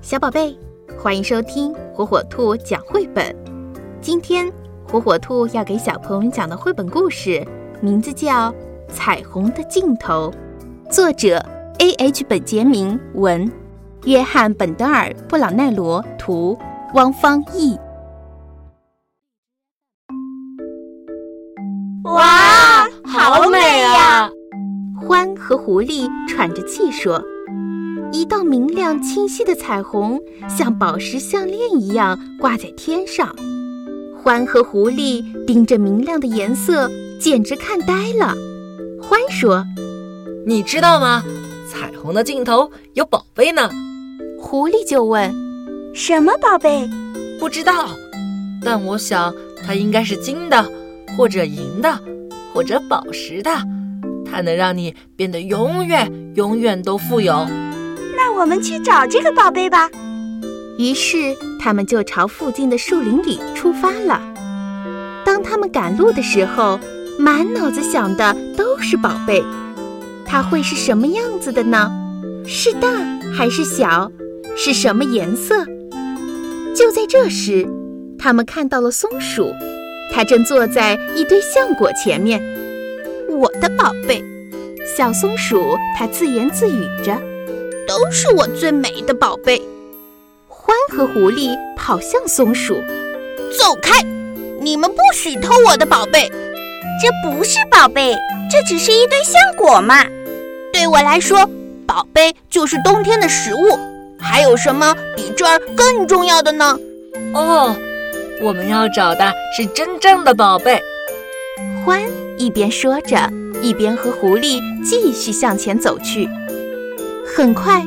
小宝贝，欢迎收听火火兔讲绘本。今天火火兔要给小朋友们讲的绘本故事，名字叫《彩虹的尽头》，作者 A. H. 本杰明文，约翰本德尔布朗奈罗图，汪芳译。哇，好美啊！獾和狐狸喘着气说。一道明亮清晰的彩虹，像宝石项链一样挂在天上。獾和狐狸盯着明亮的颜色，简直看呆了。獾说：“你知道吗？彩虹的尽头有宝贝呢。”狐狸就问：“什么宝贝？”“不知道，但我想它应该是金的，或者银的，或者宝石的。它能让你变得永远、永远都富有。”我们去找这个宝贝吧。于是他们就朝附近的树林里出发了。当他们赶路的时候，满脑子想的都是宝贝。它会是什么样子的呢？是大还是小？是什么颜色？就在这时，他们看到了松鼠，它正坐在一堆橡果前面。我的宝贝，小松鼠，它自言自语着。都是我最美的宝贝。獾和狐狸跑向松鼠，走开！你们不许偷我的宝贝。这不是宝贝，这只是一堆橡果嘛。对我来说，宝贝就是冬天的食物。还有什么比这儿更重要的呢？哦，我们要找的是真正的宝贝。獾一边说着，一边和狐狸继续向前走去。很快，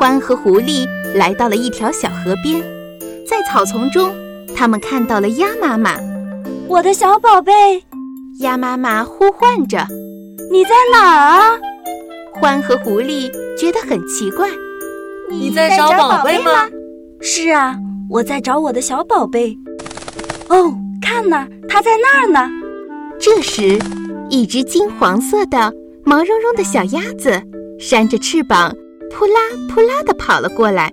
獾和狐狸来到了一条小河边，在草丛中，他们看到了鸭妈妈。我的小宝贝，鸭妈妈呼唤着：“你在哪儿啊？”獾和狐狸觉得很奇怪：“你在找宝贝吗？”“是啊，我在找我的小宝贝。”“哦，看呐，它在那儿呢。”这时，一只金黄色的、毛茸茸的小鸭子扇着翅膀。扑啦扑啦地跑了过来，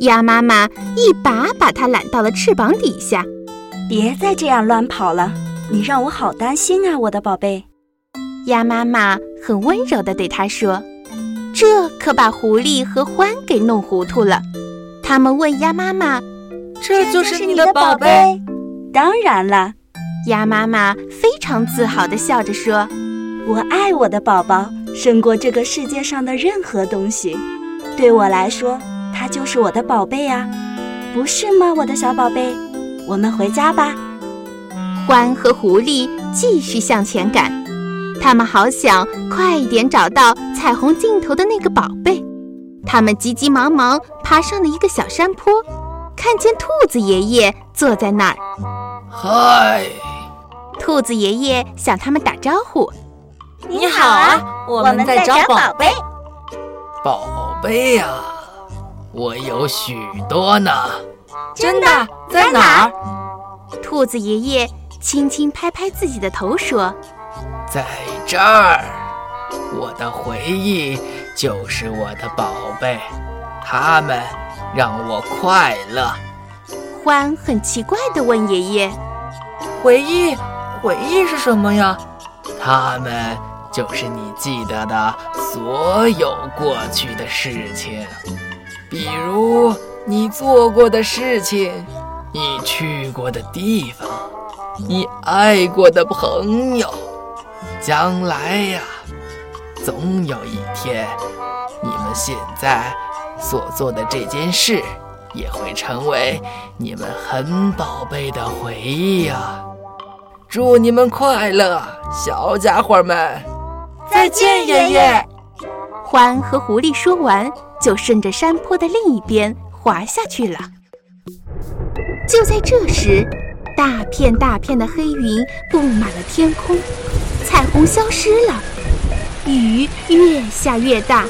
鸭妈妈一把把它揽到了翅膀底下。别再这样乱跑了，你让我好担心啊，我的宝贝。鸭妈妈很温柔地对它说：“这可把狐狸和獾给弄糊涂了。”他们问鸭妈妈：“这就是你的宝贝？”“当然了。”鸭妈妈非常自豪地笑着说：“我爱我的宝宝。”胜过这个世界上的任何东西，对我来说，它就是我的宝贝啊，不是吗，我的小宝贝？我们回家吧。獾和狐狸继续向前赶，他们好想快一点找到彩虹尽头的那个宝贝。他们急急忙忙爬上了一个小山坡，看见兔子爷爷坐在那儿。嗨，兔子爷爷向他们打招呼。你好啊，我们在找宝贝。宝贝呀，我有许多呢。真的？在哪儿？兔子爷爷轻轻拍拍自己的头说：“在这儿，我的回忆就是我的宝贝，它们让我快乐。”獾很奇怪地问爷爷：“回忆，回忆是什么呀？”他们。就是你记得的所有过去的事情，比如你做过的事情，你去过的地方，你爱过的朋友。将来呀，总有一天，你们现在所做的这件事，也会成为你们很宝贝的回忆呀。祝你们快乐，小家伙们！再见，爷爷。獾和狐狸说完，就顺着山坡的另一边滑下去了。就在这时，大片大片的黑云布满了天空，彩虹消失了，雨越下越大。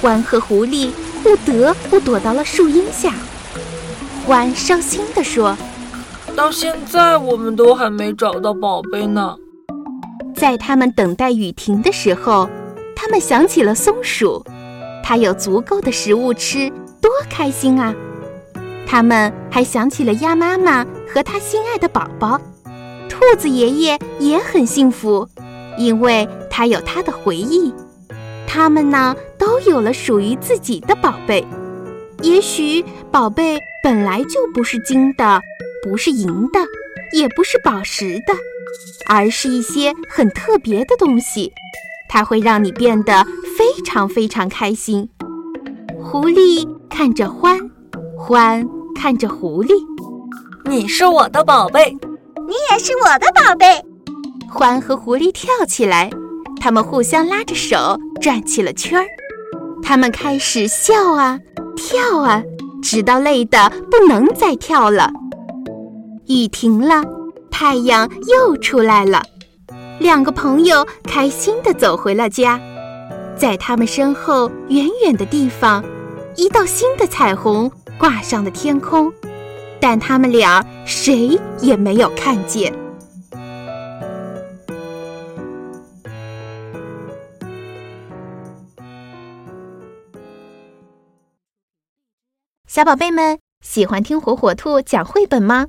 獾和狐狸不得不躲到了树荫下。獾伤心地说：“到现在，我们都还没找到宝贝呢。”在他们等待雨停的时候，他们想起了松鼠，它有足够的食物吃，多开心啊！他们还想起了鸭妈妈和他心爱的宝宝。兔子爷爷也很幸福，因为他有他的回忆。他们呢，都有了属于自己的宝贝。也许宝贝本来就不是金的，不是银的，也不是宝石的，而是一些很特别的东西。它会让你变得非常非常开心。狐狸看着欢，欢看着狐狸。你是我的宝贝，你也是我的宝贝。欢和狐狸跳起来，他们互相拉着手转起了圈儿。他们开始笑啊，跳啊，直到累得不能再跳了。雨停了，太阳又出来了。两个朋友开心地走回了家，在他们身后远远的地方，一道新的彩虹挂上了天空，但他们俩谁也没有看见。小宝贝们喜欢听火火兔讲绘本吗？